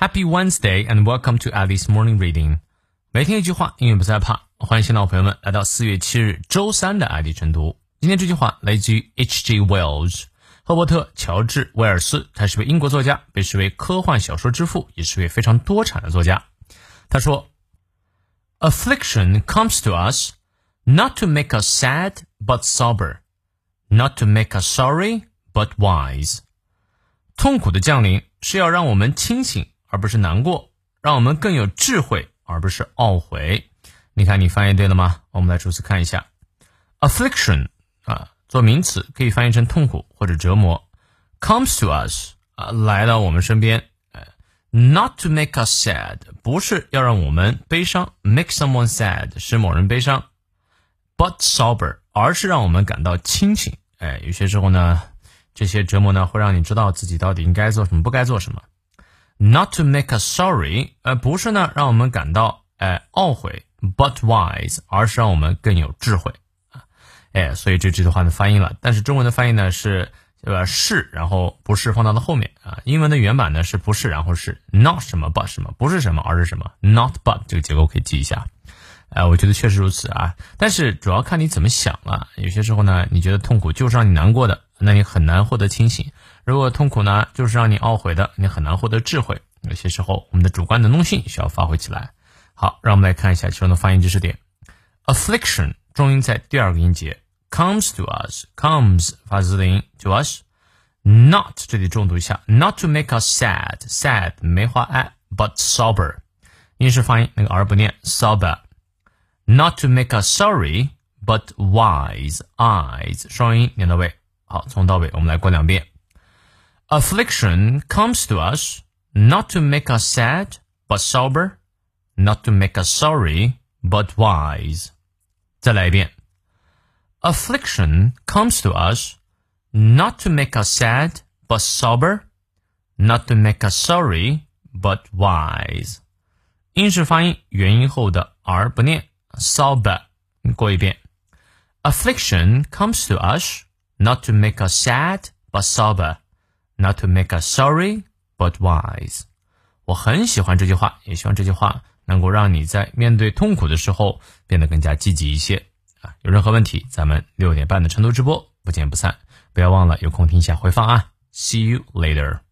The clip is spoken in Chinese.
Happy Wednesday and welcome to Alice Morning Reading。每天一句话，英语不再怕。欢迎新老朋友们来到四月七日周三的爱迪晨读。今天这句话来自于 H.G. Wells，赫伯特·乔治·威尔斯，他是位英国作家，被视为科幻小说之父，也是位非常多产的作家。他说：“Affliction comes to us not to make us sad but sober, not to make us sorry but wise。”痛苦的降临是要让我们清醒。 而不是难过，让我们更有智慧，而不是懊悔。你看，你翻译对了吗？我们来逐词看一下，affliction 啊，做名词可以翻译成痛苦或者折磨。comes to us 啊，来到我们身边。not to make us sad 不是要让我们悲伤，make someone sad 使某人悲伤，but sober 而是让我们感到清醒。哎，有些时候呢，这些折磨呢会让你知道自己到底应该做什么，不该做什么。Not to make us sorry，呃，不是呢，让我们感到哎懊悔，but wise，而是让我们更有智慧啊，哎，所以这句话的翻译了，但是中文的翻译呢是呃是，然后不是放到了后面啊，英文的原版呢是不是，然后是 not 什么 but 什么，不是什么，而是什么 not but 这个结构可以记一下，哎，我觉得确实如此啊，但是主要看你怎么想了，有些时候呢，你觉得痛苦就是让你难过的。那你很难获得清醒。如果痛苦呢，就是让你懊悔的，你很难获得智慧。有些时候，我们的主观能动性需要发挥起来。好，让我们来看一下其中的发音知识点。affliction 重音在第二个音节，comes to us，comes 发字的音 to us。not 这里重读一下，not to make us sad，sad 没花 a，but sober。英式发音那个 r 不念，sober。not to make us sorry，but wise，eyes 双音念到位。好，从到尾我们来过两遍。Affliction comes to us not to make us sad but sober, not to make us sorry but wise. 再来一遍。Affliction comes to us not to make us sad but sober, not to make us sorry but wise. 英式发音元音后的 r 不念，sober。过一遍。Affliction comes to us not to make us sad but sober, not to make us sorry but wise。我很喜欢这句话，也希望这句话能够让你在面对痛苦的时候变得更加积极一些啊！有任何问题，咱们六点半的成都直播不见不散。不要忘了有空听一下回放啊！See you later。